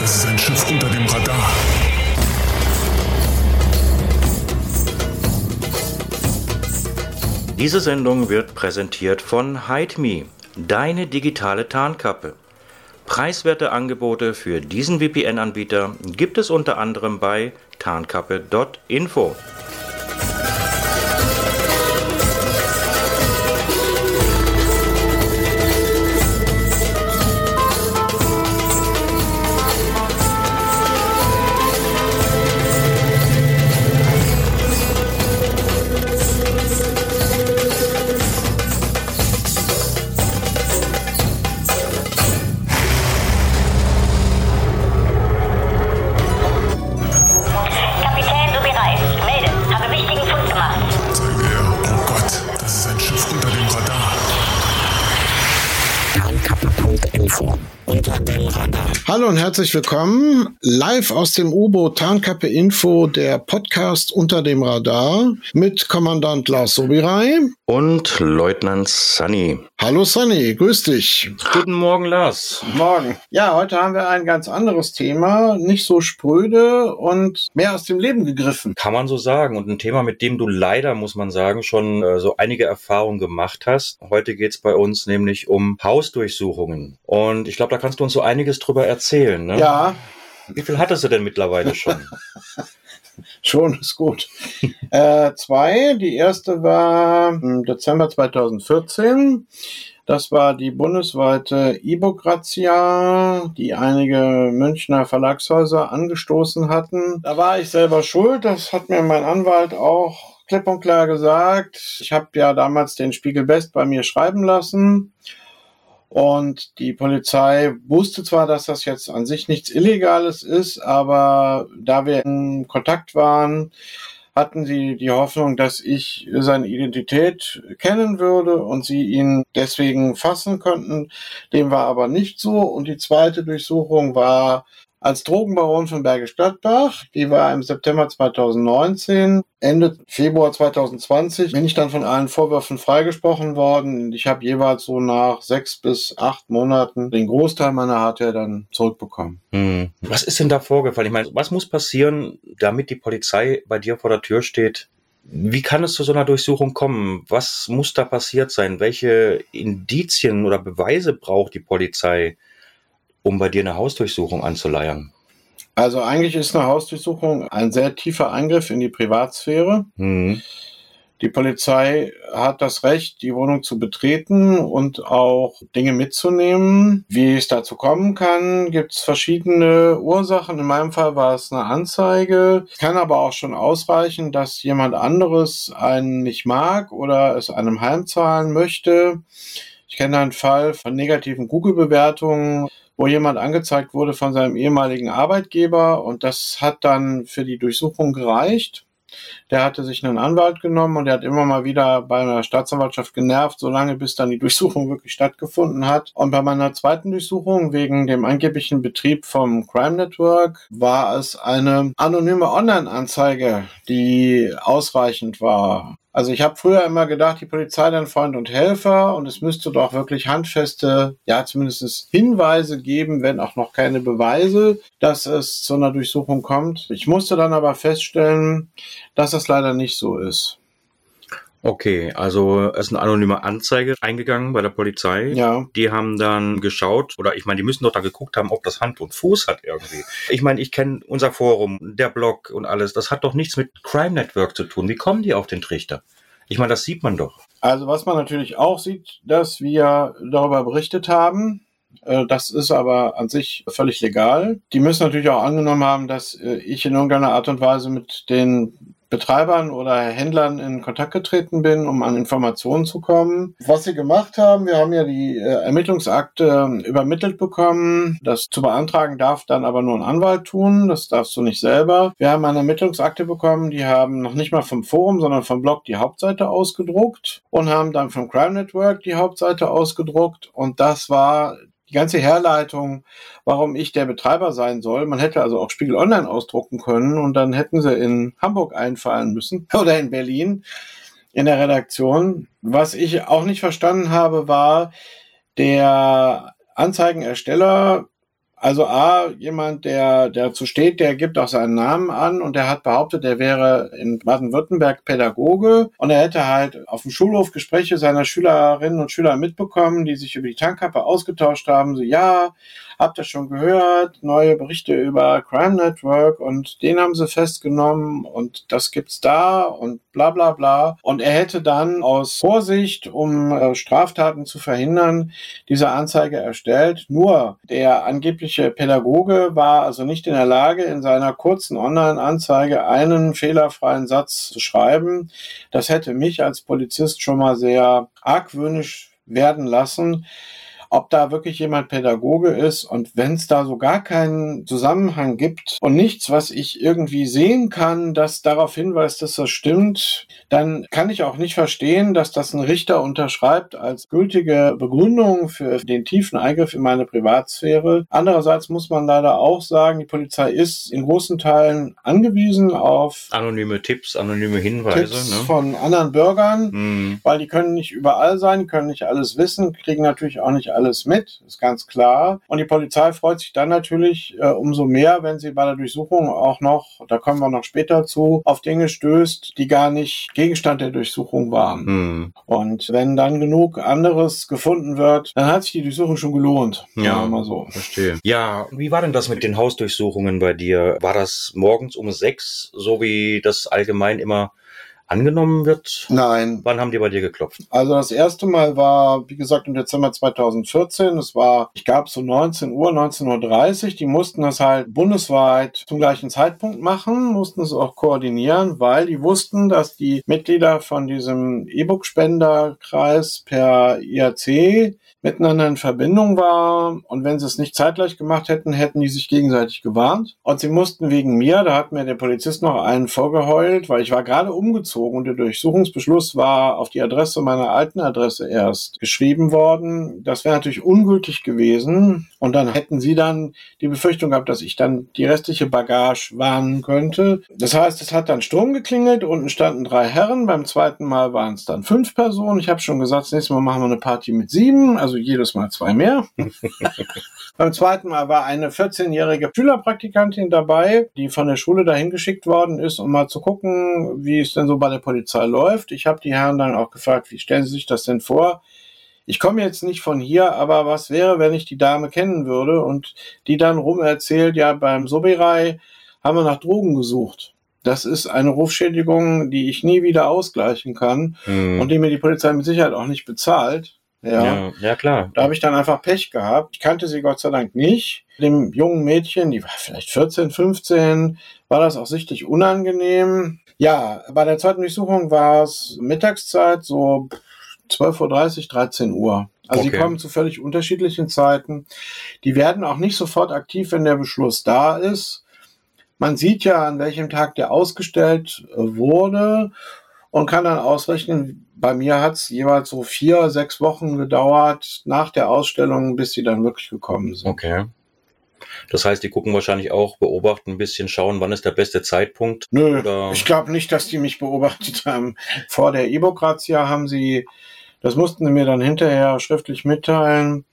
das ist ein Schiff unter dem Radar. Diese Sendung wird präsentiert von HideMe, deine digitale Tarnkappe. Preiswerte Angebote für diesen VPN-Anbieter gibt es unter anderem bei tarnkappe.info. und herzlich willkommen. Live aus dem U-Boot Tarnkappe Info, der Podcast unter dem Radar mit Kommandant Lars Sobirei. Und Leutnant Sunny. Hallo Sunny, grüß dich. Guten Morgen, Lars. Morgen. Ja, heute haben wir ein ganz anderes Thema, nicht so spröde und mehr aus dem Leben gegriffen. Kann man so sagen. Und ein Thema, mit dem du leider, muss man sagen, schon äh, so einige Erfahrungen gemacht hast. Heute geht's bei uns nämlich um Hausdurchsuchungen. Und ich glaube, da kannst du uns so einiges drüber erzählen. Ne? Ja, Wie viel hattest du denn mittlerweile schon? Schon ist gut. äh, zwei. Die erste war im Dezember 2014. Das war die bundesweite E-Book-Razzia, die einige Münchner Verlagshäuser angestoßen hatten. Da war ich selber schuld. Das hat mir mein Anwalt auch klipp und klar gesagt. Ich habe ja damals den Spiegel Best bei mir schreiben lassen. Und die Polizei wusste zwar, dass das jetzt an sich nichts Illegales ist, aber da wir in Kontakt waren, hatten sie die Hoffnung, dass ich seine Identität kennen würde und sie ihn deswegen fassen könnten. Dem war aber nicht so. Und die zweite Durchsuchung war als Drogenbaron von Bergisch Gladbach. Die war im September 2019. Ende Februar 2020 bin ich dann von allen Vorwürfen freigesprochen worden. Ich habe jeweils so nach sechs bis acht Monaten den Großteil meiner Hardware dann zurückbekommen. Hm. Was ist denn da vorgefallen? Ich meine, was muss passieren, damit die Polizei bei dir vor der Tür steht? Wie kann es zu so einer Durchsuchung kommen? Was muss da passiert sein? Welche Indizien oder Beweise braucht die Polizei, um bei dir eine Hausdurchsuchung anzuleiern? Also eigentlich ist eine Hausdurchsuchung ein sehr tiefer Eingriff in die Privatsphäre. Hm. Die Polizei hat das Recht, die Wohnung zu betreten und auch Dinge mitzunehmen. Wie es dazu kommen kann, gibt es verschiedene Ursachen. In meinem Fall war es eine Anzeige. Kann aber auch schon ausreichen, dass jemand anderes einen nicht mag oder es einem heimzahlen möchte. Ich kenne einen Fall von negativen Google-Bewertungen, wo jemand angezeigt wurde von seinem ehemaligen Arbeitgeber und das hat dann für die Durchsuchung gereicht. Der hatte sich einen Anwalt genommen und der hat immer mal wieder bei einer Staatsanwaltschaft genervt, solange bis dann die Durchsuchung wirklich stattgefunden hat. Und bei meiner zweiten Durchsuchung wegen dem angeblichen Betrieb vom Crime Network war es eine anonyme Online-Anzeige, die ausreichend war. Also ich habe früher immer gedacht, die Polizei dann Freund und Helfer und es müsste doch wirklich handfeste, ja zumindest Hinweise geben, wenn auch noch keine Beweise, dass es zu einer Durchsuchung kommt. Ich musste dann aber feststellen, dass das leider nicht so ist. Okay, also es ist eine anonyme Anzeige eingegangen bei der Polizei. Ja. Die haben dann geschaut, oder ich meine, die müssen doch da geguckt haben, ob das Hand und Fuß hat irgendwie. Ich meine, ich kenne unser Forum, der Blog und alles. Das hat doch nichts mit Crime Network zu tun. Wie kommen die auf den Trichter? Ich meine, das sieht man doch. Also was man natürlich auch sieht, dass wir darüber berichtet haben. Äh, Das ist aber an sich völlig legal. Die müssen natürlich auch angenommen haben, dass äh, ich in irgendeiner Art und Weise mit den Betreibern oder Händlern in Kontakt getreten bin, um an Informationen zu kommen. Was sie gemacht haben, wir haben ja die äh, Ermittlungsakte übermittelt bekommen. Das zu beantragen darf dann aber nur ein Anwalt tun. Das darfst du nicht selber. Wir haben eine Ermittlungsakte bekommen, die haben noch nicht mal vom Forum, sondern vom Blog die Hauptseite ausgedruckt und haben dann vom Crime Network die Hauptseite ausgedruckt. Und das war die ganze Herleitung, warum ich der Betreiber sein soll. Man hätte also auch Spiegel Online ausdrucken können und dann hätten sie in Hamburg einfallen müssen oder in Berlin in der Redaktion. Was ich auch nicht verstanden habe, war, der Anzeigenersteller Also A, jemand, der dazu steht, der gibt auch seinen Namen an und der hat behauptet, er wäre in Baden-Württemberg Pädagoge und er hätte halt auf dem Schulhof Gespräche seiner Schülerinnen und Schüler mitbekommen, die sich über die Tankkappe ausgetauscht haben. So, ja, habt ihr schon gehört, neue Berichte über Crime Network und den haben sie festgenommen und das gibt's da und bla bla bla. Und er hätte dann aus Vorsicht, um äh, Straftaten zu verhindern, diese Anzeige erstellt. Nur der angebliche Pädagoge war also nicht in der Lage, in seiner kurzen Online-Anzeige einen fehlerfreien Satz zu schreiben. Das hätte mich als Polizist schon mal sehr argwöhnisch werden lassen ob da wirklich jemand Pädagoge ist und wenn es da so gar keinen Zusammenhang gibt und nichts, was ich irgendwie sehen kann, das darauf hinweist, dass das stimmt, dann kann ich auch nicht verstehen, dass das ein Richter unterschreibt als gültige Begründung für den tiefen Eingriff in meine Privatsphäre. Andererseits muss man leider auch sagen, die Polizei ist in großen Teilen angewiesen auf anonyme Tipps, anonyme Hinweise Tipps ne? von anderen Bürgern, mhm. weil die können nicht überall sein, können nicht alles wissen, kriegen natürlich auch nicht alles mit, ist ganz klar. Und die Polizei freut sich dann natürlich äh, umso mehr, wenn sie bei der Durchsuchung auch noch, da kommen wir noch später zu, auf Dinge stößt, die gar nicht Gegenstand der Durchsuchung waren. Hm. Und wenn dann genug anderes gefunden wird, dann hat sich die Durchsuchung schon gelohnt. Ja, mal so. Verstehe. Ja, wie war denn das mit den Hausdurchsuchungen bei dir? War das morgens um sechs, so wie das allgemein immer angenommen wird? Nein. Wann haben die bei dir geklopft? Also das erste Mal war, wie gesagt, im Dezember 2014. Es war, ich glaube, so 19 Uhr, 19.30 Uhr. Die mussten das halt bundesweit zum gleichen Zeitpunkt machen, mussten es auch koordinieren, weil die wussten, dass die Mitglieder von diesem E-Book-Spenderkreis per IAC miteinander in Verbindung war. Und wenn sie es nicht zeitgleich gemacht hätten, hätten die sich gegenseitig gewarnt. Und sie mussten wegen mir, da hat mir der Polizist noch einen vorgeheult, weil ich war gerade umgezogen und der Durchsuchungsbeschluss war auf die Adresse meiner alten Adresse erst geschrieben worden. Das wäre natürlich ungültig gewesen. Und dann hätten sie dann die Befürchtung gehabt, dass ich dann die restliche Bagage warnen könnte. Das heißt, es hat dann Sturm geklingelt, unten standen drei Herren, beim zweiten Mal waren es dann fünf Personen. Ich habe schon gesagt, das nächste Mal machen wir eine Party mit sieben, also jedes Mal zwei mehr. beim zweiten Mal war eine 14-jährige Schülerpraktikantin dabei, die von der Schule dahin geschickt worden ist, um mal zu gucken, wie es denn so bei der Polizei läuft. Ich habe die Herren dann auch gefragt, wie stellen Sie sich das denn vor? Ich komme jetzt nicht von hier, aber was wäre, wenn ich die Dame kennen würde und die dann rum erzählt, ja, beim Soberei haben wir nach Drogen gesucht. Das ist eine Rufschädigung, die ich nie wieder ausgleichen kann mhm. und die mir die Polizei mit Sicherheit auch nicht bezahlt. Ja, ja, ja klar. Da habe ich dann einfach Pech gehabt. Ich kannte sie Gott sei Dank nicht. Dem jungen Mädchen, die war vielleicht 14, 15, war das auch sichtlich unangenehm. Ja, bei der zweiten Durchsuchung war es Mittagszeit, so 12.30 Uhr, 13 Uhr. Also okay. die kommen zu völlig unterschiedlichen Zeiten. Die werden auch nicht sofort aktiv, wenn der Beschluss da ist. Man sieht ja, an welchem Tag der ausgestellt äh, wurde und kann dann ausrechnen, bei mir hat es jeweils so vier, sechs Wochen gedauert nach der Ausstellung, bis sie dann wirklich gekommen sind. Okay. Das heißt, die gucken wahrscheinlich auch, beobachten ein bisschen, schauen, wann ist der beste Zeitpunkt. Nö, oder? ich glaube nicht, dass die mich beobachtet haben. Vor der Ebokratia haben sie das mussten sie mir dann hinterher schriftlich mitteilen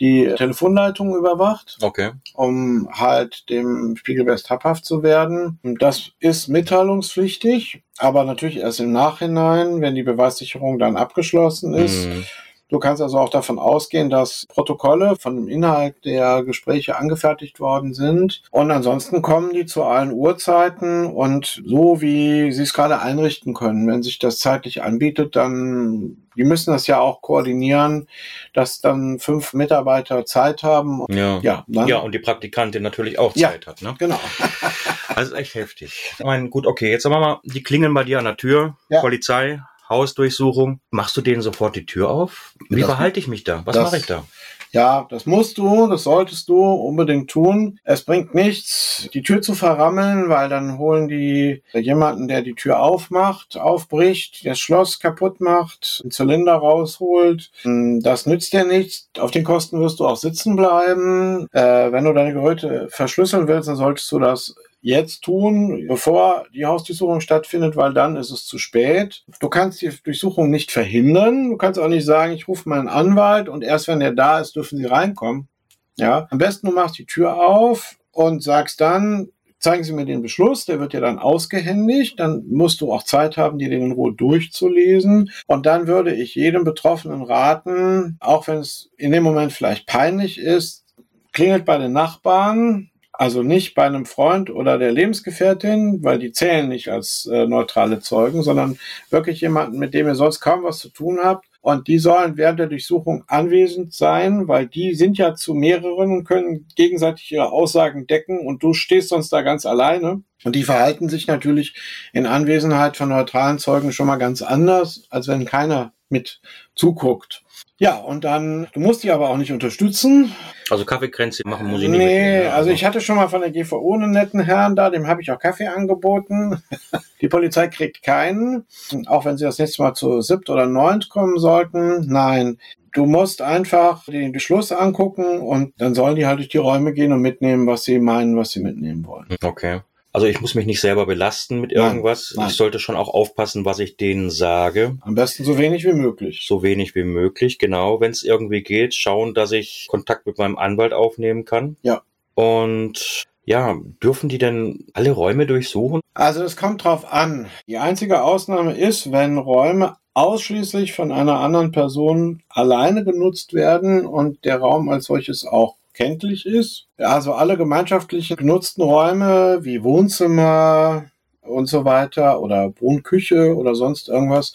die Telefonleitung überwacht, okay. um halt dem Spiegelbest habhaft zu werden. Das ist mitteilungspflichtig, aber natürlich erst im Nachhinein, wenn die Beweissicherung dann abgeschlossen ist. Mm. Du kannst also auch davon ausgehen, dass Protokolle von dem Inhalt der Gespräche angefertigt worden sind. Und ansonsten kommen die zu allen Uhrzeiten und so, wie sie es gerade einrichten können. Wenn sich das zeitlich anbietet, dann die müssen das ja auch koordinieren, dass dann fünf Mitarbeiter Zeit haben. Ja, ja, ja und die Praktikantin natürlich auch Zeit ja, hat. Ne? Genau. also echt heftig. Ich meine, gut, okay, jetzt sagen wir mal, die klingeln bei dir an der Tür, ja. Polizei, Hausdurchsuchung. Machst du denen sofort die Tür auf? Wie verhalte ich mich da? Was mache ich da? Ja, das musst du, das solltest du unbedingt tun. Es bringt nichts, die Tür zu verrammeln, weil dann holen die jemanden, der die Tür aufmacht, aufbricht, das Schloss kaputt macht, einen Zylinder rausholt. Das nützt dir nichts. Auf den Kosten wirst du auch sitzen bleiben. Äh, wenn du deine Geräte verschlüsseln willst, dann solltest du das jetzt tun, bevor die Hausdurchsuchung stattfindet, weil dann ist es zu spät. Du kannst die Durchsuchung nicht verhindern. Du kannst auch nicht sagen, ich rufe meinen Anwalt und erst wenn er da ist, dürfen sie reinkommen. Ja, am besten du machst die Tür auf und sagst dann, zeigen Sie mir den Beschluss, der wird dir dann ausgehändigt, dann musst du auch Zeit haben, dir den in Ruhe durchzulesen. Und dann würde ich jedem Betroffenen raten, auch wenn es in dem Moment vielleicht peinlich ist, klingelt bei den Nachbarn, also nicht bei einem Freund oder der Lebensgefährtin, weil die zählen nicht als äh, neutrale Zeugen, sondern wirklich jemanden, mit dem ihr sonst kaum was zu tun habt. Und die sollen während der Durchsuchung anwesend sein, weil die sind ja zu mehreren und können gegenseitig ihre Aussagen decken und du stehst sonst da ganz alleine. Und die verhalten sich natürlich in Anwesenheit von neutralen Zeugen schon mal ganz anders, als wenn keiner mit zuguckt. Ja, und dann, du musst die aber auch nicht unterstützen. Also Kaffeekränze machen muss ich nicht Nee, ne? also ich hatte schon mal von der GVO einen netten Herrn da, dem habe ich auch Kaffee angeboten. Die Polizei kriegt keinen, auch wenn sie das nächste Mal zu siebt oder neunt kommen sollten. Nein, du musst einfach den Beschluss angucken und dann sollen die halt durch die Räume gehen und mitnehmen, was sie meinen, was sie mitnehmen wollen. Okay. Also ich muss mich nicht selber belasten mit Nein, irgendwas. nein. Ich sollte schon auch aufpassen, was ich denen sage. Am besten so wenig wie möglich. So wenig wie möglich, genau. Wenn es irgendwie geht, schauen, dass ich Kontakt mit meinem Anwalt aufnehmen kann. Ja. Und ja, dürfen die denn alle Räume durchsuchen? Also es kommt drauf an. Die einzige Ausnahme ist, wenn Räume ausschließlich von einer anderen Person alleine genutzt werden und der Raum als solches auch kenntlich ist. Also alle gemeinschaftlichen genutzten Räume wie Wohnzimmer und so weiter oder Wohnküche oder sonst irgendwas,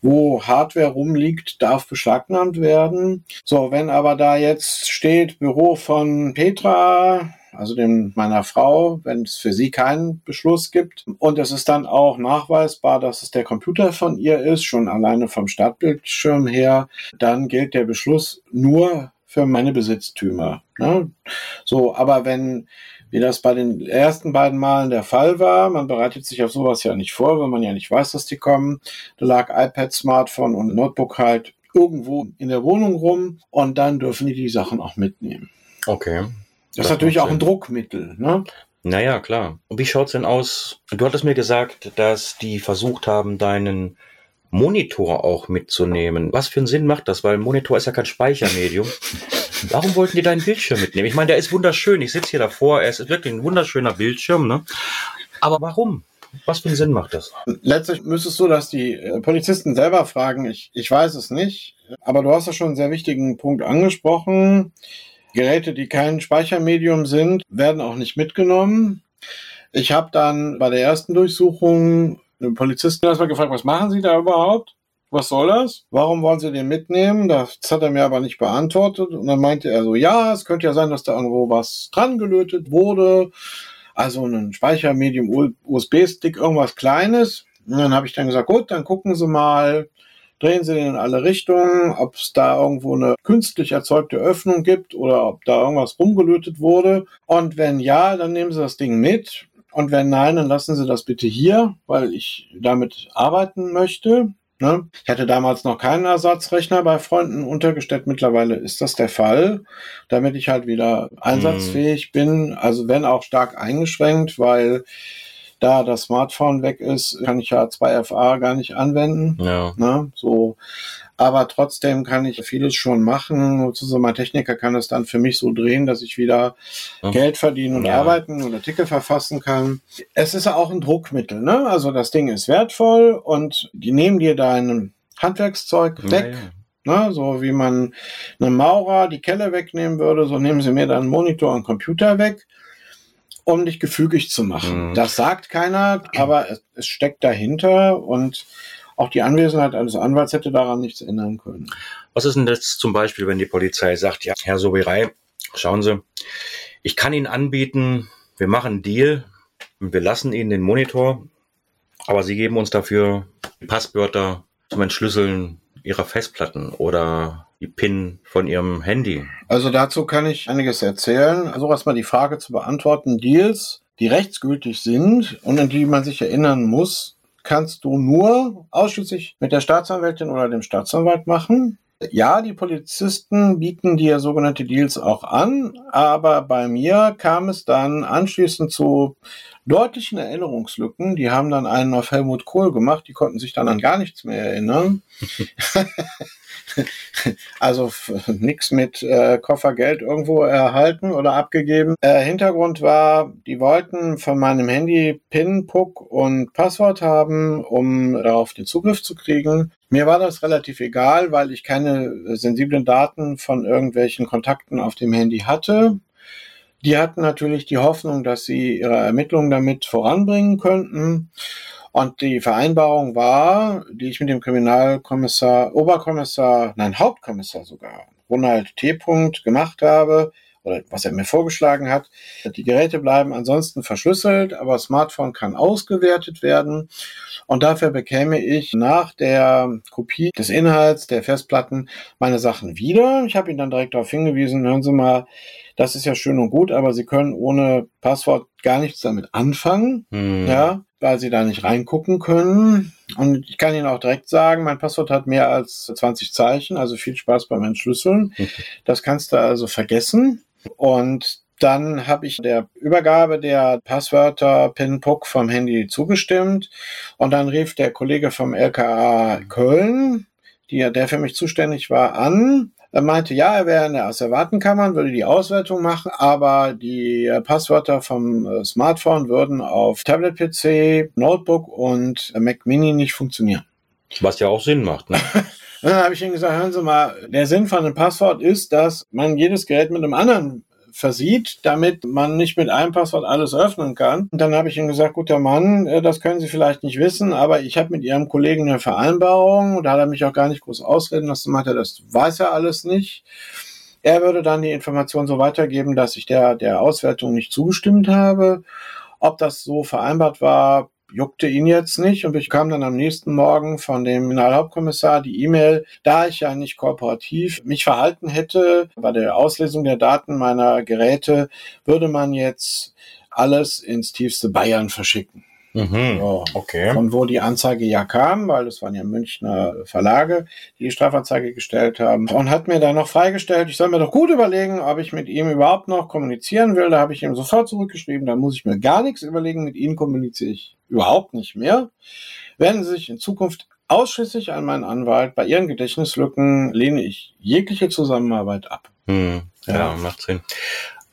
wo Hardware rumliegt, darf beschlagnahmt werden. So, wenn aber da jetzt steht Büro von Petra, also dem meiner Frau, wenn es für sie keinen Beschluss gibt und es ist dann auch nachweisbar, dass es der Computer von ihr ist, schon alleine vom Startbildschirm her, dann gilt der Beschluss nur für meine Besitztümer. Ne? So, aber wenn, wie das bei den ersten beiden Malen der Fall war, man bereitet sich auf sowas ja nicht vor, wenn man ja nicht weiß, dass die kommen. Da lag iPad, Smartphone und Notebook halt irgendwo in der Wohnung rum und dann dürfen die die Sachen auch mitnehmen. Okay. Das, ist natürlich auch ein Druckmittel. Ne? Naja, klar. Und wie schaut's denn aus? Du hattest mir gesagt, dass die versucht haben, deinen Monitor auch mitzunehmen. Was für einen Sinn macht das? Weil ein Monitor ist ja kein Speichermedium. Warum wollten die deinen Bildschirm mitnehmen? Ich meine, der ist wunderschön. Ich sitze hier davor. Er ist wirklich ein wunderschöner Bildschirm, ne? Aber warum? Was für einen Sinn macht das? Letztlich müsstest du das die äh, Polizisten selber fragen. Ich, ich weiß es nicht. Aber du hast ja schon einen sehr wichtigen Punkt angesprochen. Geräte, die kein Speichermedium sind, werden auch nicht mitgenommen. Ich habe dann bei der ersten Durchsuchung den Polizisten erstmal gefragt, was machen Sie da überhaupt? Was soll das? Warum wollen Sie den mitnehmen? Das hat er mir aber nicht beantwortet. Und dann meinte er so, ja, es könnte ja sein, dass da irgendwo was dran gelötet wurde. Also ein Speichermedium, USB-Stick, irgendwas Kleines. Und dann habe ich dann gesagt, gut, dann gucken Sie mal, drehen Sie den in alle Richtungen, ob es da irgendwo eine künstlich erzeugte Öffnung gibt oder ob da irgendwas rumgelötet wurde. Und wenn ja, dann nehmen Sie das Ding mit. Und wenn nein, dann lassen Sie das bitte hier, weil ich damit arbeiten möchte. Ne? Ich hatte damals noch keinen Ersatzrechner bei Freunden untergestellt. Mittlerweile ist das der Fall, damit ich halt wieder einsatzfähig bin. Also wenn auch stark eingeschränkt, weil da das Smartphone weg ist, kann ich ja 2FA gar nicht anwenden. Ja. Ne? So, aber trotzdem kann ich vieles schon machen. So mein Techniker kann es dann für mich so drehen, dass ich wieder Ja. Geld verdienen und Ja. arbeiten und Artikel verfassen kann. Es ist auch ein Druckmittel, ne? Also das Ding ist wertvoll und die nehmen dir dein Handwerkszeug weg. Naja. Ne, so wie man einem Maurer die Kelle wegnehmen würde, so nehmen sie mir dann Monitor und Computer weg, um dich gefügig zu machen. Mhm. Das sagt keiner, aber es, es steckt dahinter und auch die Anwesenheit eines Anwalts hätte daran nichts ändern können. Was ist denn jetzt zum Beispiel, wenn die Polizei sagt, ja, Herr Sobirei, schauen Sie, ich kann Ihnen anbieten, wir machen einen Deal und wir lassen Ihnen den Monitor, aber Sie geben uns dafür die Passwörter zum Entschlüsseln Ihrer Festplatten oder die PIN von Ihrem Handy. Also dazu kann ich einiges erzählen. Also erstmal die Frage zu beantworten. Deals, die rechtsgültig sind und an die man sich erinnern muss, kannst du nur ausschließlich mit der Staatsanwältin oder dem Staatsanwalt machen. Ja, die Polizisten bieten dir sogenannte Deals auch an, aber bei mir kam es dann anschließend zu deutlichen Erinnerungslücken. Die haben dann einen auf Helmut Kohl gemacht, die konnten sich dann an gar nichts mehr erinnern. also nichts mit äh, Koffergeld irgendwo erhalten oder abgegeben. Äh, Hintergrund war, die wollten von meinem Handy PIN, PUC und Passwort haben, um darauf den Zugriff zu kriegen. Mir war das relativ egal, weil ich keine sensiblen Daten von irgendwelchen Kontakten auf dem Handy hatte. Die hatten natürlich die Hoffnung, dass sie ihre Ermittlungen damit voranbringen könnten. Und die Vereinbarung war, die ich mit dem Kriminalkommissar, Oberkommissar, nein, Hauptkommissar sogar, Ronald T. gemacht habe, oder was er mir vorgeschlagen hat. Die Geräte bleiben ansonsten verschlüsselt, aber Smartphone kann ausgewertet werden. Und dafür bekäme ich nach der Kopie des Inhalts der Festplatten meine Sachen wieder. Ich habe ihn dann direkt darauf hingewiesen, hören Sie mal, das ist ja schön und gut, aber Sie können ohne Passwort gar nichts damit anfangen, hm. ja, weil Sie da nicht reingucken können. Und ich kann Ihnen auch direkt sagen, mein Passwort hat mehr als 20 Zeichen, also viel Spaß beim Entschlüsseln. Das kannst du also vergessen. Und dann habe ich der Übergabe der Passwörter PIN-PUC vom Handy zugestimmt. Und dann rief der Kollege vom LKA Köln, die, der für mich zuständig war, an er meinte, ja, er wäre in der Asservatenkammer, würde die Auswertung machen, aber die äh, Passwörter vom äh, Smartphone würden auf Tablet-PC, Notebook und Mac Mini nicht funktionieren. Was ja auch Sinn macht. Ne? Dann habe ich ihm gesagt, hören Sie mal, der Sinn von einem Passwort ist, dass man jedes Gerät mit einem anderen versieht, damit man nicht mit einem Passwort alles öffnen kann. Und dann habe ich ihm gesagt, guter Mann, äh, das können Sie vielleicht nicht wissen, aber ich habe mit Ihrem Kollegen eine Vereinbarung. Da hat er mich auch gar nicht groß ausreden lassen, meinte, das weiß er alles nicht. Er würde dann die Information so weitergeben, dass ich der, der Auswertung nicht zugestimmt habe. Ob das so vereinbart war, juckte ihn jetzt nicht und ich kam dann am nächsten Morgen von dem Kriminalhauptkommissar die E-Mail, da ich ja nicht kooperativ mich verhalten hätte bei der Auslesung der Daten meiner Geräte, würde man jetzt alles ins tiefste Bayern verschicken. Mhm, so, okay. Von wo die Anzeige ja kam, weil es waren ja Münchner Verlage, die die Strafanzeige gestellt haben. Und hat mir dann noch freigestellt, ich soll mir doch gut überlegen, ob ich mit ihm überhaupt noch kommunizieren will. Da habe ich ihm sofort zurückgeschrieben, da muss ich mir gar nichts überlegen, mit Ihnen kommuniziere ich überhaupt nicht mehr. Wenden Sie sich in Zukunft ausschließlich an meinen Anwalt. Bei Ihren Gedächtnislücken lehne ich jegliche Zusammenarbeit ab. Hm, ja, ja, macht Sinn.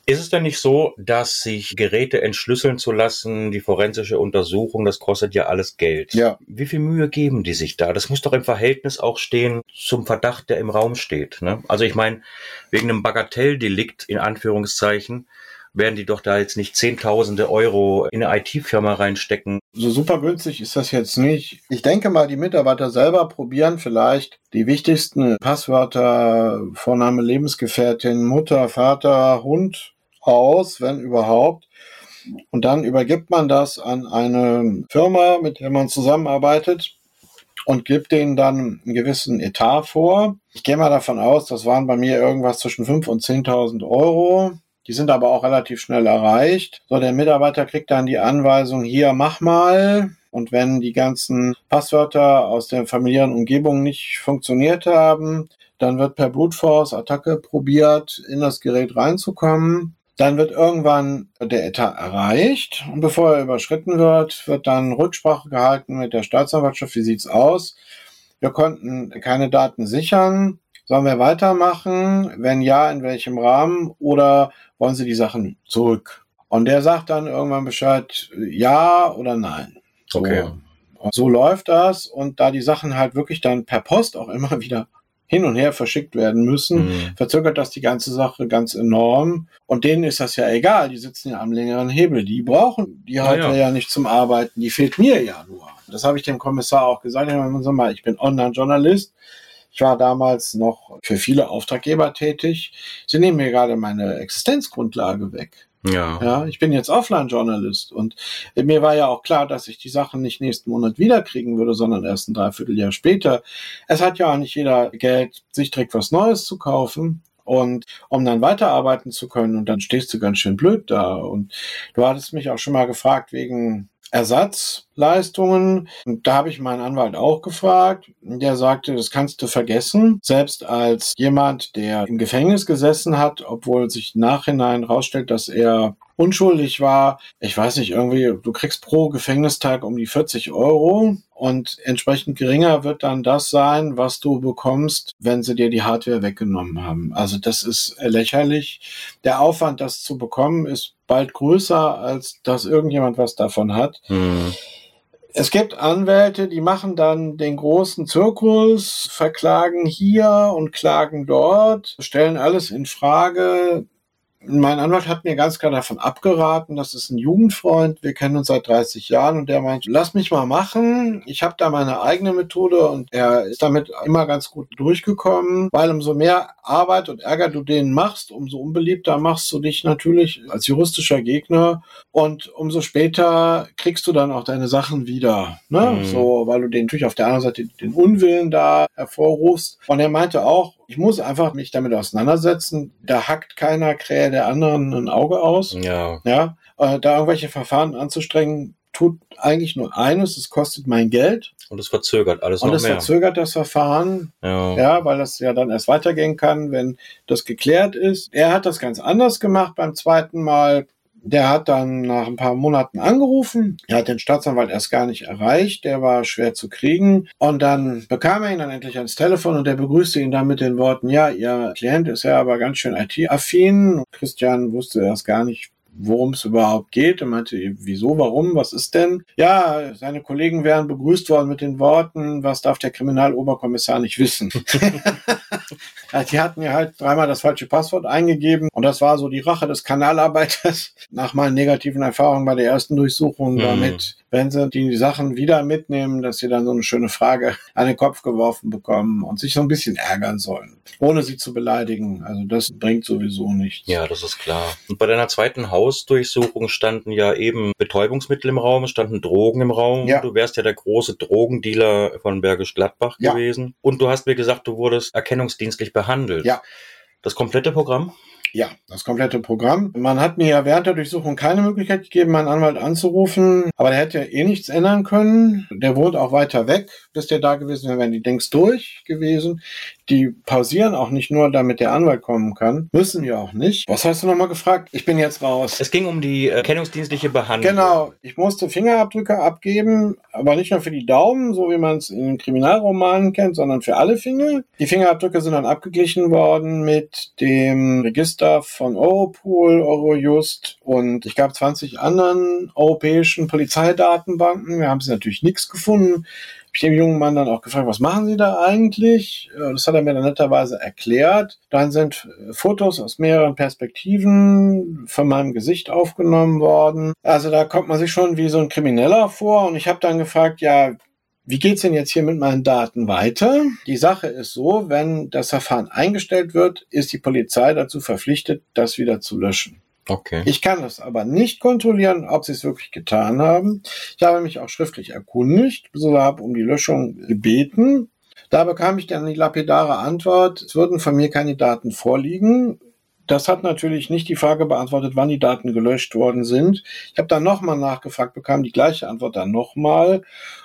Ist es denn nicht so, dass sich Geräte entschlüsseln zu lassen, die forensische Untersuchung, das kostet ja alles Geld. Ja. Wie viel Mühe geben die sich da? Das muss doch im Verhältnis auch stehen zum Verdacht, der im Raum steht. Ne? Also ich meine, wegen einem Bagatelldelikt in Anführungszeichen werden die doch da jetzt nicht Zehntausende Euro in eine IT-Firma reinstecken. So super günstig ist das jetzt nicht. Ich denke mal, die Mitarbeiter selber probieren vielleicht die wichtigsten Passwörter, Vorname Lebensgefährtin, Mutter, Vater, Hund aus, wenn überhaupt. Und dann übergibt man das an eine Firma, mit der man zusammenarbeitet und gibt denen dann einen gewissen Etat vor. Ich gehe mal davon aus, das waren bei mir irgendwas zwischen 5.000 und 10.000 Euro. Die sind aber auch relativ schnell erreicht. So, der Mitarbeiter kriegt dann die Anweisung, hier, mach mal. Und wenn die ganzen Passwörter aus der familiären Umgebung nicht funktioniert haben, dann wird per Brute Force Attacke probiert, in das Gerät reinzukommen. Dann wird irgendwann der Etat erreicht und bevor er überschritten wird, wird dann Rücksprache gehalten mit der Staatsanwaltschaft. Wie sieht's aus? Wir konnten keine Daten sichern. Sollen wir weitermachen? Wenn ja, in welchem Rahmen? Oder wollen Sie die Sachen zurück? Und der sagt dann irgendwann Bescheid, ja oder nein. Okay. Und so läuft das. Und da die Sachen halt wirklich dann per Post auch immer wieder hin und her verschickt werden müssen, mhm. verzögert das die ganze Sache ganz enorm. Und denen ist das ja egal, die sitzen ja am längeren Hebel. Die brauchen die halt ja, ja. nicht zum Arbeiten, die fehlt mir ja nur. Das habe ich dem Kommissar auch gesagt. Ich bin Online-Journalist. Ich war damals noch für viele Auftraggeber tätig. Sie nehmen mir gerade meine Existenzgrundlage weg. Ja. ja. Ich bin jetzt Offline-Journalist und mir war ja auch klar, dass ich die Sachen nicht nächsten Monat wiederkriegen würde, sondern erst ein Dreivierteljahr später. Es hat ja auch nicht jeder Geld, sich direkt was Neues zu kaufen. Und um dann weiterarbeiten zu können, und dann stehst du ganz schön blöd da. Und du hattest mich auch schon mal gefragt wegen Ersatzleistungen. Und da habe ich meinen Anwalt auch gefragt. Der sagte, das kannst du vergessen. Selbst als jemand, der im Gefängnis gesessen hat, obwohl sich nachhinein herausstellt, dass er unschuldig war. Ich weiß nicht, irgendwie, du kriegst pro Gefängnistag um die 40 Euro und entsprechend geringer wird dann das sein, was du bekommst, wenn sie dir die Hardware weggenommen haben. Also das ist lächerlich. Der Aufwand, das zu bekommen, ist bald größer, als dass irgendjemand was davon hat. Hm. Es gibt Anwälte, die machen dann den großen Zirkus, verklagen hier und klagen dort, stellen alles in Frage, mein Anwalt hat mir ganz klar davon abgeraten, das ist ein Jugendfreund, wir kennen uns seit 30 Jahren und der meint, lass mich mal machen, ich habe da meine eigene Methode und er ist damit immer ganz gut durchgekommen, weil umso mehr Arbeit und Ärger du denen machst, umso unbeliebter machst du dich natürlich als juristischer Gegner und umso später kriegst du dann auch deine Sachen wieder, ne? Mhm. so, weil du den natürlich auf der anderen Seite den Unwillen da hervorrufst und er meinte auch, ich muss einfach mich damit auseinandersetzen. Da hackt keiner Krähe der anderen ein Auge aus. Ja. Ja, äh, da irgendwelche Verfahren anzustrengen, tut eigentlich nur eines, es kostet mein Geld Und es verzögert alles und noch es mehr. verzögert das Verfahren, Ja. ja, weil das ja dann erst weitergehen kann, wenn das geklärt ist. Er hat das ganz anders gemacht beim zweiten Mal. Der hat dann nach ein paar Monaten angerufen. Er hat den Staatsanwalt erst gar nicht erreicht. Der war schwer zu kriegen. Und dann bekam er ihn dann endlich ans Telefon und der begrüßte ihn dann mit den Worten, ja, Ihr Klient ist ja aber ganz schön IT-affin. Christian wusste erst gar nicht, worum es überhaupt geht. Er meinte, wieso, warum, was ist denn? Ja, seine Kollegen wären begrüßt worden mit den Worten, was darf der Kriminaloberkommissar nicht wissen? Die hatten ja halt dreimal das falsche Passwort eingegeben und das war so die Rache des Kanalarbeiters nach meinen negativen Erfahrungen bei der ersten Durchsuchung Mhm. damit, wenn sie die Sachen wieder mitnehmen, dass sie dann so eine schöne Frage an den Kopf geworfen bekommen und sich so ein bisschen ärgern sollen, ohne sie zu beleidigen. Also das bringt sowieso nichts. Ja, das ist klar. Und bei deiner zweiten Hausdurchsuchung standen ja eben Betäubungsmittel im Raum, es standen Drogen im Raum. Ja. Du wärst ja der große Drogendealer von Bergisch Gladbach Ja. gewesen. Und du hast mir gesagt, du wurdest erkennungsdienstlich behandelt. Ja. Das komplette Programm? Ja, das komplette Programm. Man hat mir ja während der Durchsuchung keine Möglichkeit gegeben, meinen Anwalt anzurufen, aber der hätte ja eh nichts ändern können. Der wohnt auch weiter weg, bis der da gewesen wäre, wären die Dings durch gewesen. Die pausieren auch nicht nur, damit der Anwalt kommen kann. Müssen ja auch nicht. Was hast du nochmal gefragt? Ich bin jetzt raus. Es ging um die erkennungsdienstliche Behandlung. Genau, ich musste Fingerabdrücke abgeben, aber nicht nur für die Daumen, so wie man es in Kriminalromanen kennt, sondern für alle Finger. Die Fingerabdrücke sind dann abgeglichen worden mit dem Register von Europol, Eurojust und ich glaube 20 anderen europäischen Polizeidatenbanken. Wir haben sie natürlich nichts gefunden. Ich dem jungen Mann dann auch gefragt, was machen Sie da eigentlich? Das hat er mir dann netterweise erklärt. Dann sind äh, Fotos aus mehreren Perspektiven von meinem Gesicht aufgenommen worden. Also da kommt man sich schon wie so ein Krimineller vor. Und ich habe dann gefragt, ja, wie geht's denn jetzt hier mit meinen Daten weiter? Die Sache ist so, wenn das Verfahren eingestellt wird, ist die Polizei dazu verpflichtet, das wieder zu löschen. Okay. Ich kann das aber nicht kontrollieren, ob sie es wirklich getan haben. Ich habe mich auch schriftlich erkundigt, so habe um die Löschung gebeten. Da bekam ich dann die lapidare Antwort, es würden von mir keine Daten vorliegen. Das hat natürlich nicht die Frage beantwortet, wann die Daten gelöscht worden sind. Ich habe dann nochmal nachgefragt, bekam die gleiche Antwort dann nochmal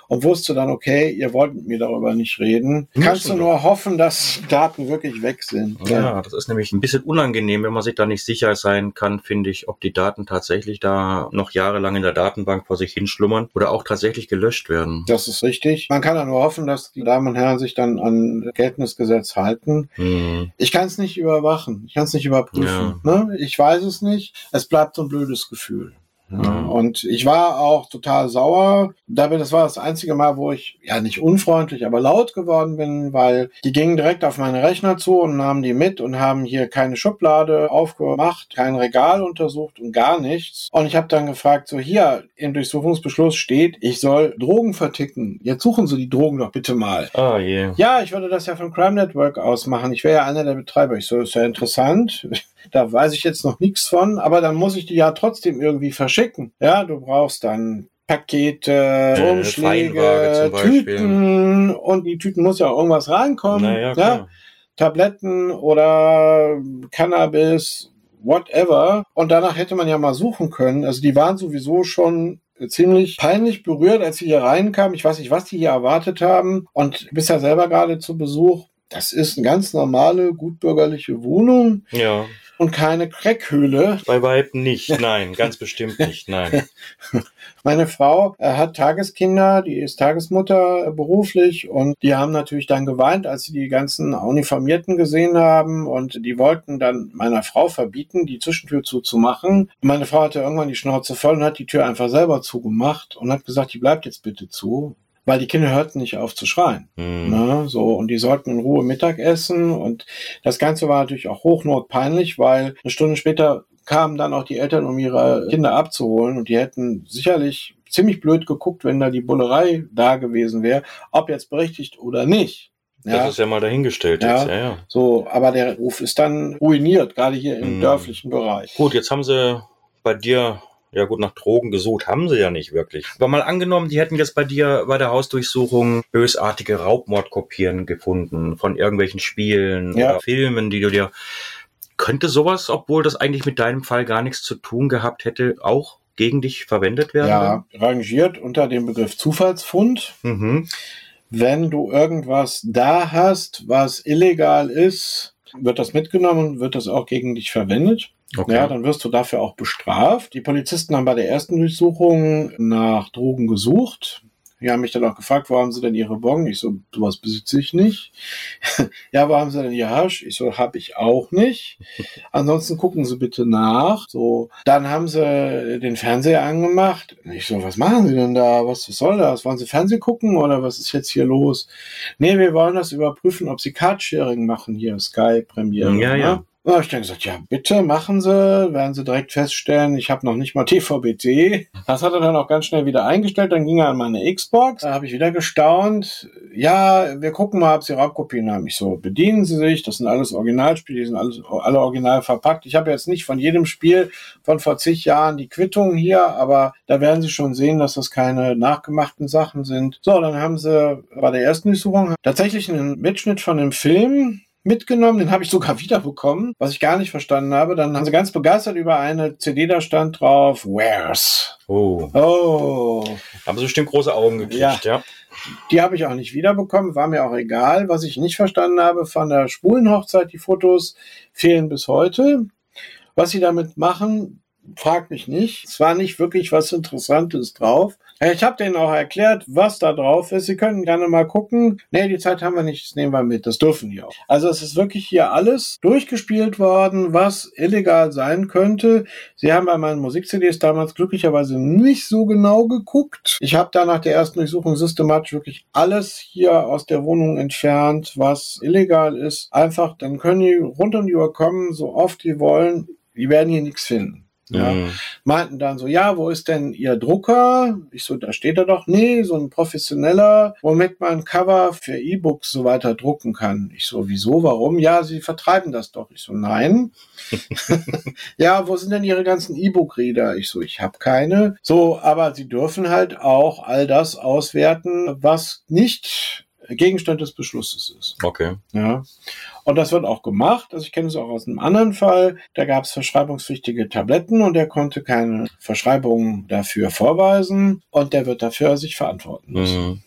und wusste dann, okay, ihr wollt mit mir darüber nicht reden. Müssen Kannst du doch. nur hoffen, dass die Daten wirklich weg sind. Ja, das ist nämlich ein bisschen unangenehm, wenn man sich da nicht sicher sein kann, finde ich, ob die Daten tatsächlich da noch jahrelang in der Datenbank vor sich hinschlummern oder auch tatsächlich gelöscht werden. Das ist richtig. Man kann ja nur hoffen, dass die Damen und Herren sich dann an geltendes Gesetz halten. Hm. Ich kann es nicht überwachen. Ich kann es nicht überprüfen. Ne? Ich weiß es nicht. Es bleibt so ein blödes Gefühl. Ja. Und ich war auch total sauer. Dabei, das war das einzige Mal, wo ich ja nicht unfreundlich, aber laut geworden bin, weil die gingen direkt auf meine Rechner zu und nahmen die mit und haben hier keine Schublade aufgemacht, kein Regal untersucht und gar nichts. Und ich habe dann gefragt, so hier im Durchsuchungsbeschluss steht, ich soll Drogen verticken. Jetzt suchen Sie die Drogen doch bitte mal. Ah je. Ja, ich würde das ja vom Crime Network aus machen. Ich wäre ja einer der Betreiber. Ich so, ist ja interessant. Da weiß ich jetzt noch nichts von, aber dann muss ich die ja trotzdem irgendwie verschicken. Ja, du brauchst dann Pakete, Feinwaage Umschläge. Tüten und die Tüten muss ja auch irgendwas reinkommen. Naja, ja. Tabletten oder Cannabis, whatever. Und danach hätte man ja mal suchen können. Also die waren sowieso schon ziemlich peinlich berührt, als sie hier reinkamen. Ich weiß nicht, was die hier erwartet haben. Und du bist ja selber gerade zu Besuch. Das ist eine ganz normale, gutbürgerliche Wohnung. Ja. Und keine Creckhöhle. Bei Weitem nicht, nein, ganz bestimmt nicht, nein. Meine Frau äh, hat Tageskinder, die ist Tagesmutter äh, beruflich und die haben natürlich dann geweint, als sie die ganzen Uniformierten gesehen haben und die wollten dann meiner Frau verbieten, die Zwischentür zuzumachen. Meine Frau hatte irgendwann die Schnauze voll und hat die Tür einfach selber zugemacht und hat gesagt, die bleibt jetzt bitte zu weil die Kinder hörten nicht auf zu schreien. Hm. Ne? So, und die sollten in Ruhe Mittag essen. Und das Ganze war natürlich auch hochnotpeinlich, weil eine Stunde später kamen dann auch die Eltern, um ihre Kinder abzuholen. Und die hätten sicherlich ziemlich blöd geguckt, wenn da die Bullerei da gewesen wäre, ob jetzt berechtigt oder nicht. Das Ja, ist ja mal dahingestellt Ja. jetzt, ja, ja. so, aber der Ruf ist dann ruiniert, gerade hier im Mhm. dörflichen Bereich. Gut, jetzt haben sie bei dir, ja gut, nach Drogen gesucht, haben sie ja nicht wirklich. Aber mal angenommen, die hätten jetzt bei dir bei der Hausdurchsuchung bösartige Raubmordkopien gefunden von irgendwelchen Spielen Ja. oder Filmen, die du dir. Könnte sowas, obwohl das eigentlich mit deinem Fall gar nichts zu tun gehabt hätte, auch gegen dich verwendet werden? Ja, rangiert unter dem Begriff Zufallsfund. Mhm. wenn du irgendwas da hast, was illegal ist, wird das mitgenommen, wird das auch gegen dich verwendet. Okay. Ja, dann wirst du dafür auch bestraft. Die Polizisten haben bei der ersten Durchsuchung nach Drogen gesucht. Die haben mich dann auch gefragt, wo haben sie denn ihre Bon? Ich so, sowas besitze ich nicht. ja, wo haben sie denn ihr Hasch? Ich so, hab ich auch nicht. Ansonsten gucken Sie bitte nach. So, dann haben sie den Fernseher angemacht. Ich so, was machen Sie denn da? Was soll das? Wollen Sie Fernsehen gucken oder was ist jetzt hier los? Nee, wir wollen das überprüfen, ob Sie Cardsharing machen hier, Sky Premiere. Ja, ja. Da habe ich dann gesagt, ja, bitte machen Sie, werden Sie direkt feststellen, ich habe noch nicht mal TVBT. Das hat er dann auch ganz schnell wieder eingestellt, dann ging er an meine Xbox, da habe ich wieder gestaunt. Ja, wir gucken mal, ob Sie Raubkopien haben. Ich so, bedienen Sie sich, das sind alles Originalspiele, die sind alles, alle original verpackt. Ich habe jetzt nicht von jedem Spiel von vor zig Jahren die Quittung hier, aber da werden Sie schon sehen, dass das keine nachgemachten Sachen sind. So, dann haben Sie bei der ersten Durchsuchung tatsächlich einen Mitschnitt von dem Film mitgenommen, den habe ich sogar wiederbekommen, was ich gar nicht verstanden habe. Dann haben sie ganz begeistert über eine CD, da stand drauf, Where's? Oh. Oh, Haben sie bestimmt große Augen gekriegt, Ja. ja. die habe ich auch nicht wiederbekommen, war mir auch egal. Was ich nicht verstanden habe von der schwulen Hochzeit, die Fotos fehlen bis heute. Was sie damit machen, fragt mich nicht. Es war nicht wirklich was Interessantes drauf. Ich habe denen auch erklärt, was da drauf ist. Sie können gerne mal gucken. Nee, die Zeit haben wir nicht, das nehmen wir mit. Das dürfen die auch. Also es ist wirklich hier alles durchgespielt worden, was illegal sein könnte. Sie haben bei meinen Musik-CDs damals glücklicherweise nicht so genau geguckt. Ich habe da nach der ersten Durchsuchung systematisch wirklich alles hier aus der Wohnung entfernt, was illegal ist. Einfach, dann können die rund um die Uhr kommen, so oft die wollen. Die werden hier nichts finden. Ja Mhm. meinten dann so, ja, wo ist denn Ihr Drucker? Ich so, da steht er doch. Nee, so ein professioneller, womit man Cover für E-Books so weiter drucken kann. Ich so, wieso, warum? Ja, Sie vertreiben das doch. Ich so, nein. ja, wo sind denn Ihre ganzen E-Book-Reader? Ich so, ich habe keine. So, aber Sie dürfen halt auch all das auswerten, was nicht Gegenstand des Beschlusses ist. Okay. Ja. Und das wird auch gemacht. Also ich kenne es auch aus einem anderen Fall. Da gab es verschreibungspflichtige Tabletten und der konnte keine Verschreibung dafür vorweisen und der wird dafür sich verantworten müssen. Mhm.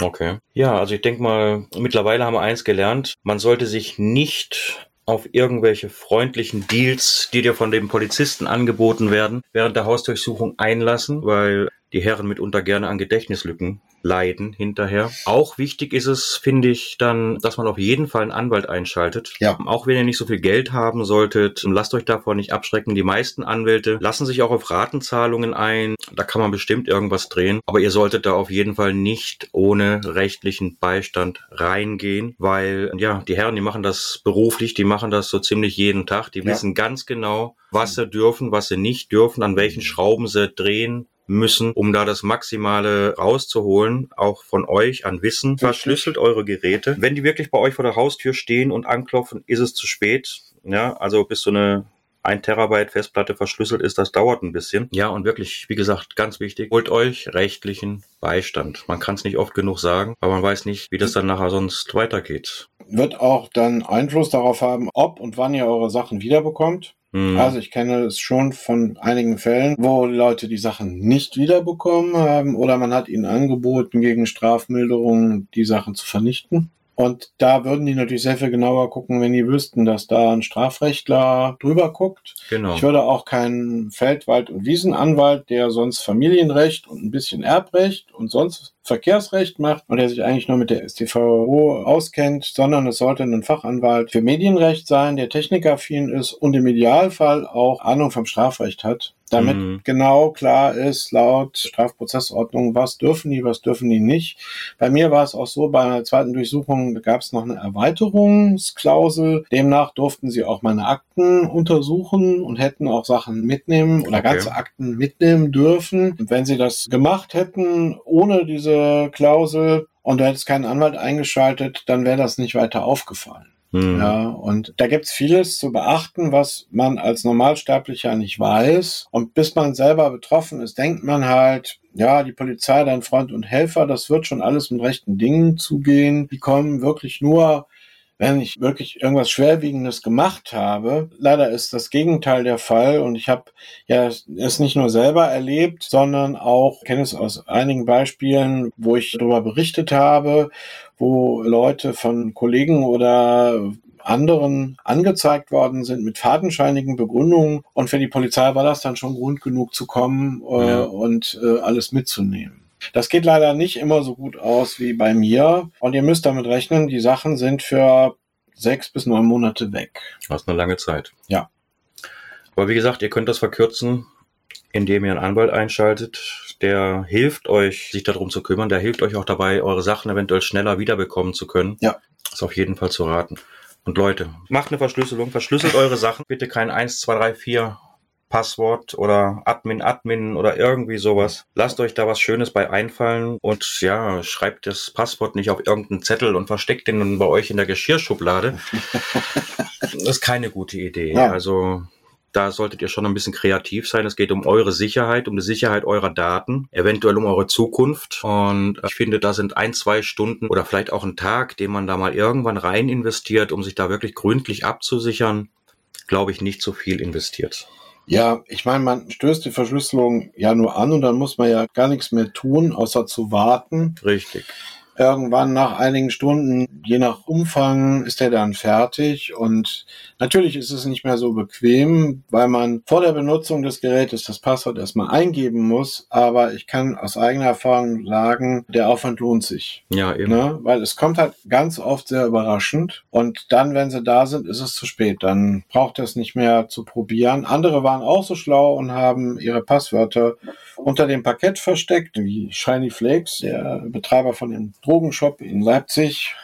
Okay. Ja, also ich denke mal, mittlerweile haben wir eins gelernt. Man sollte sich nicht auf irgendwelche freundlichen Deals, die dir von dem Polizisten angeboten werden, während der Hausdurchsuchung einlassen, weil die Herren mitunter gerne an Gedächtnislücken leiden hinterher. Auch wichtig ist es, finde ich, dann, dass man auf jeden Fall einen Anwalt einschaltet. Ja. Auch wenn ihr nicht so viel Geld haben solltet, lasst euch davor nicht abschrecken. Die meisten Anwälte lassen sich auch auf Ratenzahlungen ein. Da kann man bestimmt irgendwas drehen. Aber ihr solltet da auf jeden Fall nicht ohne rechtlichen Beistand reingehen, weil, ja, die Herren, die machen das beruflich, die machen das so ziemlich jeden Tag. Die Ja. wissen ganz genau, was sie dürfen, was sie nicht dürfen, an welchen Schrauben sie drehen müssen, um da das Maximale rauszuholen, auch von euch an Wissen. Verschlüsselt eure Geräte. Wenn die wirklich bei euch vor der Haustür stehen und anklopfen, ist es zu spät. Ja, also bis so eine ein Terabyte Festplatte verschlüsselt ist, das dauert ein bisschen. Ja, und wirklich, wie gesagt, ganz wichtig, holt euch rechtlichen Beistand. Man kann es nicht oft genug sagen, aber man weiß nicht, wie das dann nachher sonst weitergeht. Wird auch dann Einfluss darauf haben, ob und wann ihr eure Sachen wiederbekommt. Hm. Also ich kenne es schon von einigen Fällen, wo Leute die Sachen nicht wiederbekommen haben oder man hat ihnen angeboten, gegen Strafmilderungen die Sachen zu vernichten. Und da würden die natürlich sehr viel genauer gucken, wenn die wüssten, dass da ein Strafrechtler drüber guckt. Genau. Ich würde auch keinen Feldwald- und Wiesenanwalt, der sonst Familienrecht und ein bisschen Erbrecht und sonst Verkehrsrecht macht und der sich eigentlich nur mit der StVO auskennt, sondern es sollte ein Fachanwalt für Medienrecht sein, der technikaffin ist und im Idealfall auch Ahnung vom Strafrecht hat, damit Mhm. genau klar ist, laut Strafprozessordnung, was dürfen die, was dürfen die nicht. Bei mir war es auch so, bei einer zweiten Durchsuchung gab es noch eine Erweiterungsklausel. Demnach durften sie auch meine Akten untersuchen und hätten auch Sachen mitnehmen oder Okay. ganze Akten mitnehmen dürfen. Und wenn sie das gemacht hätten, ohne diese Klausel, und du hättest keinen Anwalt eingeschaltet, dann wäre das nicht weiter aufgefallen. Hm. Ja, und da gibt's vieles zu beachten, was man als Normalsterblicher nicht weiß. Und bis man selber betroffen ist, denkt man halt, ja, die Polizei, dein Freund und Helfer, das wird schon alles mit rechten Dingen zugehen. Die kommen wirklich nur, wenn ich wirklich irgendwas Schwerwiegendes gemacht habe. Leider ist das Gegenteil der Fall und ich habe ja es nicht nur selber erlebt, sondern auch kenne es aus einigen Beispielen, wo ich darüber berichtet habe, wo Leute von Kollegen oder anderen angezeigt worden sind mit fadenscheinigen Begründungen und für die Polizei war das dann schon Grund genug zu kommen äh, Ja. und äh, alles mitzunehmen. Das geht leider nicht immer so gut aus wie bei mir und ihr müsst damit rechnen, die Sachen sind für sechs bis neun Monate weg. Das ist eine lange Zeit. Ja. Aber wie gesagt, ihr könnt das verkürzen, indem ihr einen Anwalt einschaltet. Der hilft euch, sich darum zu kümmern. Der hilft euch auch dabei, eure Sachen eventuell schneller wiederbekommen zu können. Ja. Ist auf jeden Fall zu raten. Und Leute, macht eine Verschlüsselung, verschlüsselt eure Sachen. Bitte kein 1, 2, 3, 4 Passwort oder Admin, Admin oder irgendwie sowas. Lasst euch da was Schönes bei einfallen und ja, schreibt das Passwort nicht auf irgendeinen Zettel und versteckt den bei euch in der Geschirrschublade. das ist keine gute Idee. Ja. Also da solltet ihr schon ein bisschen kreativ sein. Es geht um eure Sicherheit, um die Sicherheit eurer Daten, eventuell um eure Zukunft. Und ich finde, da sind ein, zwei Stunden oder vielleicht auch ein Tag, den man da mal irgendwann rein investiert, um sich da wirklich gründlich abzusichern, glaube ich, nicht so viel investiert. Ja, ich meine, man stößt die Verschlüsselung ja nur an und dann muss man ja gar nichts mehr tun, außer zu warten. Richtig. Irgendwann nach einigen Stunden, je nach Umfang, ist er dann fertig. Und natürlich ist es nicht mehr so bequem, weil man vor der Benutzung des Gerätes das Passwort erstmal eingeben muss. Aber ich kann aus eigener Erfahrung sagen, der Aufwand lohnt sich. Ja, eben. Ne? Weil es kommt halt ganz oft sehr überraschend. Und dann, wenn sie da sind, ist es zu spät. Dann braucht es nicht mehr zu probieren. Andere waren auch so schlau und haben ihre Passwörter unter dem Parkett versteckt, wie Shiny Flakes, der Betreiber von dem Drogenshop in Leipzig.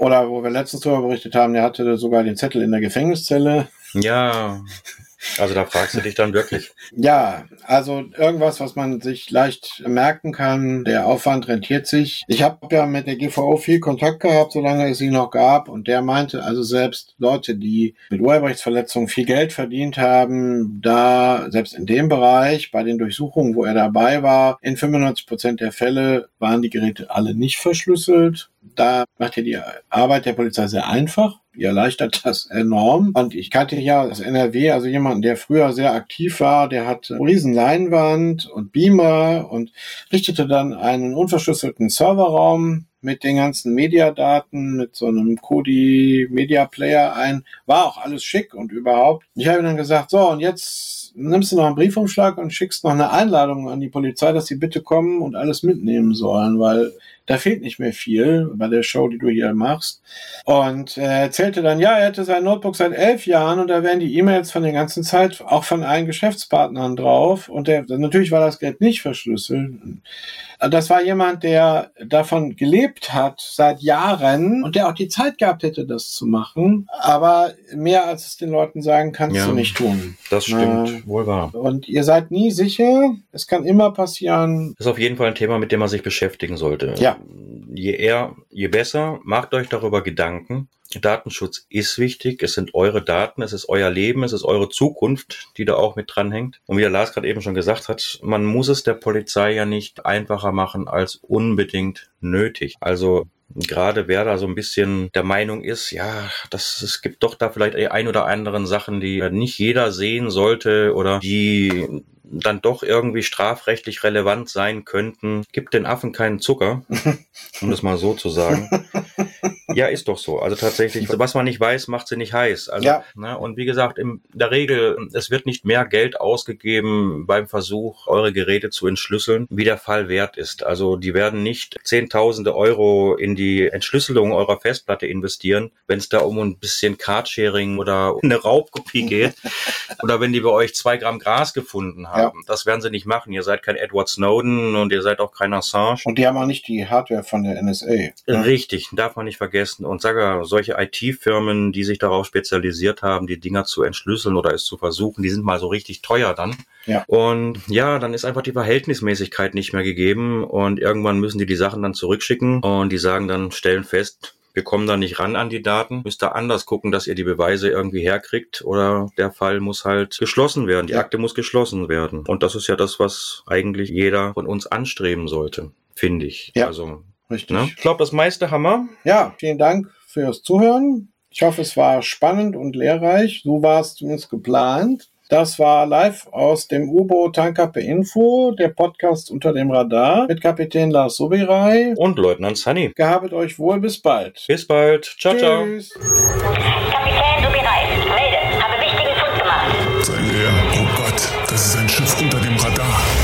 Oder wo wir letztens darüber berichtet haben, der hatte sogar den Zettel in der Gefängniszelle. Ja. Also da fragst du dich dann wirklich. Ja, also irgendwas, was man sich leicht merken kann. Der Aufwand rentiert sich. Ich habe ja mit der GVO viel Kontakt gehabt, solange es sie noch gab. Und der meinte, also selbst Leute, die mit Urheberrechtsverletzungen viel Geld verdient haben, da selbst in dem Bereich, bei den Durchsuchungen, wo er dabei war, in 95 Prozent der Fälle waren die Geräte alle nicht verschlüsselt. Da macht ja die Arbeit der Polizei sehr einfach. Die erleichtert das enorm. Und ich kannte ja das NRW, also jemanden, der früher sehr aktiv war, der hat eine riesen Leinwand und Beamer und richtete dann einen unverschlüsselten Serverraum mit den ganzen Mediadaten, mit so einem Kodi Media Player ein. War auch alles schick und überhaupt. Ich habe dann gesagt, so, und jetzt nimmst du noch einen Briefumschlag und schickst noch eine Einladung an die Polizei, dass sie bitte kommen und alles mitnehmen sollen, weil da fehlt nicht mehr viel bei der Show, die du hier machst. Und er erzählte dann, ja, er hätte sein Notebook seit elf Jahren und da wären die E-Mails von der ganzen Zeit auch von allen Geschäftspartnern drauf. Und der, natürlich war das Geld nicht verschlüsselt. Das war jemand, der davon gelebt hat seit Jahren und der auch die Zeit gehabt hätte, das zu machen. Aber mehr als es den Leuten sagen, kannst Ja. du nicht tun. Das stimmt. Ja. Wohl wahr. Und ihr seid nie sicher. Es kann immer passieren. Das ist auf jeden Fall ein Thema, mit dem man sich beschäftigen sollte. Ja. Je eher, je besser. Macht euch darüber Gedanken. Datenschutz ist wichtig. Es sind eure Daten, es ist euer Leben, es ist eure Zukunft, die da auch mit dranhängt. Und wie der Lars gerade eben schon gesagt hat, man muss es der Polizei ja nicht einfacher machen als unbedingt nötig. Also gerade wer da so ein bisschen der Meinung ist, ja, das, es gibt doch da vielleicht ein oder anderen Sachen, die nicht jeder sehen sollte oder die dann doch irgendwie strafrechtlich relevant sein könnten, gibt den Affen keinen Zucker, um das mal so zu sagen. ja, ist doch so. Also tatsächlich, was man nicht weiß, macht sie nicht heiß. Also, Ja. ne, und wie gesagt, in der Regel, es wird nicht mehr Geld ausgegeben beim Versuch, eure Geräte zu entschlüsseln, wie der Fall wert ist. Also die werden nicht Zehntausende Euro in die Entschlüsselung eurer Festplatte investieren, wenn es da um ein bisschen Cardsharing oder eine Raubkopie geht. oder wenn die bei euch zwei Gramm Gras gefunden haben. Das werden sie nicht machen. Ihr seid kein Edward Snowden und ihr seid auch kein Assange. Und die haben auch nicht die Hardware von der NSA. ne? Richtig, darf man nicht vergessen. Und sage ja, solche IT-Firmen, die sich darauf spezialisiert haben, die Dinger zu entschlüsseln oder es zu versuchen, die sind mal so richtig teuer dann. Ja. Und ja, dann ist einfach die Verhältnismäßigkeit nicht mehr gegeben und irgendwann müssen die die Sachen dann zurückschicken und die sagen dann, stellen fest, wir kommen da nicht ran an die Daten, müsst ihr anders gucken, dass ihr die Beweise irgendwie herkriegt oder der Fall muss halt geschlossen werden, die Ja. Akte muss geschlossen werden. Und das ist ja das, was eigentlich jeder von uns anstreben sollte, finde ich. Ja. Also Richtig. Ne? Ich glaube, das meiste Hammer. Ja, vielen Dank fürs Zuhören. Ich hoffe, es war spannend und lehrreich. So war es zumindest geplant. Das war live aus dem U-Boot Tankappe Info, der Podcast unter dem Radar mit Kapitän Lars Sobirei. Und Leutnant Sunny. Gehabet euch wohl, bis bald. Bis bald. Ciao, ciao. Tschüss. Kapitän, du bereit? Melde, habe wichtigen Fund gemacht. Sein Herr, oh Gott, das ist ein Schiff unter dem Radar.